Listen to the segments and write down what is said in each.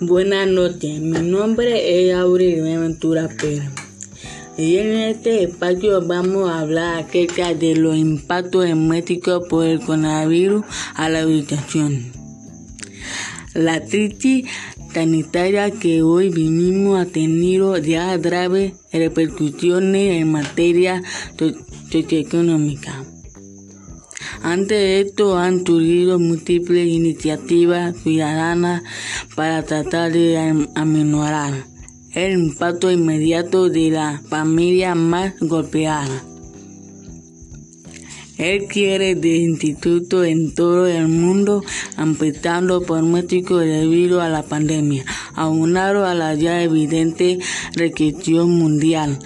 Buenas noches, mi nombre es Aurelio Ventura Pérez. Y en este espacio vamos a hablar acerca de los impactos domésticos por el coronavirus a la educación. La crisis sanitaria que hoy vivimos ha tenido ya graves repercusiones en materia socioeconómica. Ante esto han surgido múltiples iniciativas ciudadanas para tratar de aminorar el impacto inmediato de la familia más golpeada. Él quiere de institutos en todo el mundo, empezando por México debido a la pandemia, aunado a la ya evidente recesión mundial.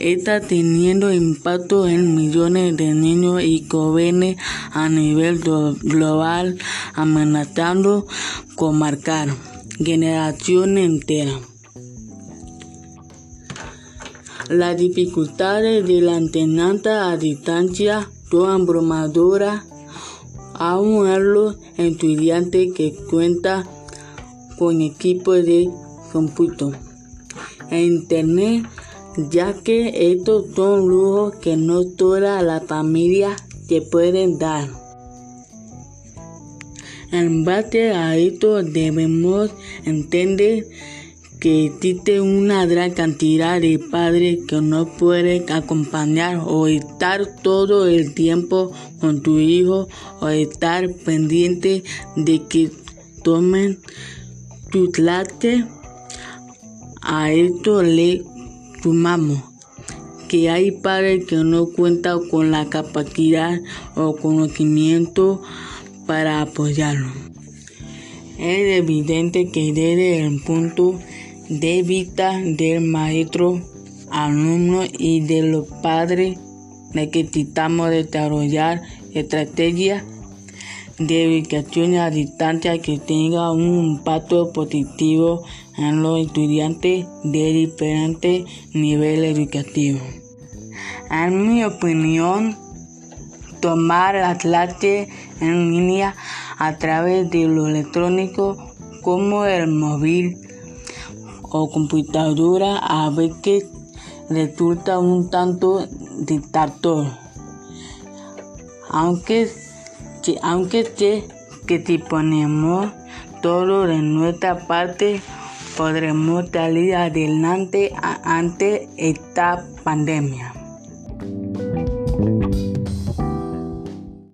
Está teniendo impacto en millones de niños y jóvenes a nivel global, amenazando con marcar generaciones enteras. Las dificultades de la enseñanza a distancia son abrumadoras aún a los estudiantes que cuentan con equipos de cómputo e internet, ya que estos son lujos que no todas las familias te pueden dar. En base a esto debemos entender que existe una gran cantidad de padres que no pueden acompañar o estar todo el tiempo con tu hijo o estar pendiente de que tomen tu clase. A esto le sumamos que hay padres que no cuentan con la capacidad o conocimiento para apoyarlo. Es evidente que desde el punto de vista del maestro, alumno y de los padres necesitamos desarrollar estrategias de educación a distancia que tengan un impacto positivo en los estudiantes de diferentes niveles educativos. En mi opinión, tomar las clases en línea a través de lo electrónico como el móvil o computadora a veces resulta un tanto dictador. Aunque, aunque sé que si ponemos todo de nuestra parte, podremos salir adelante ante esta pandemia.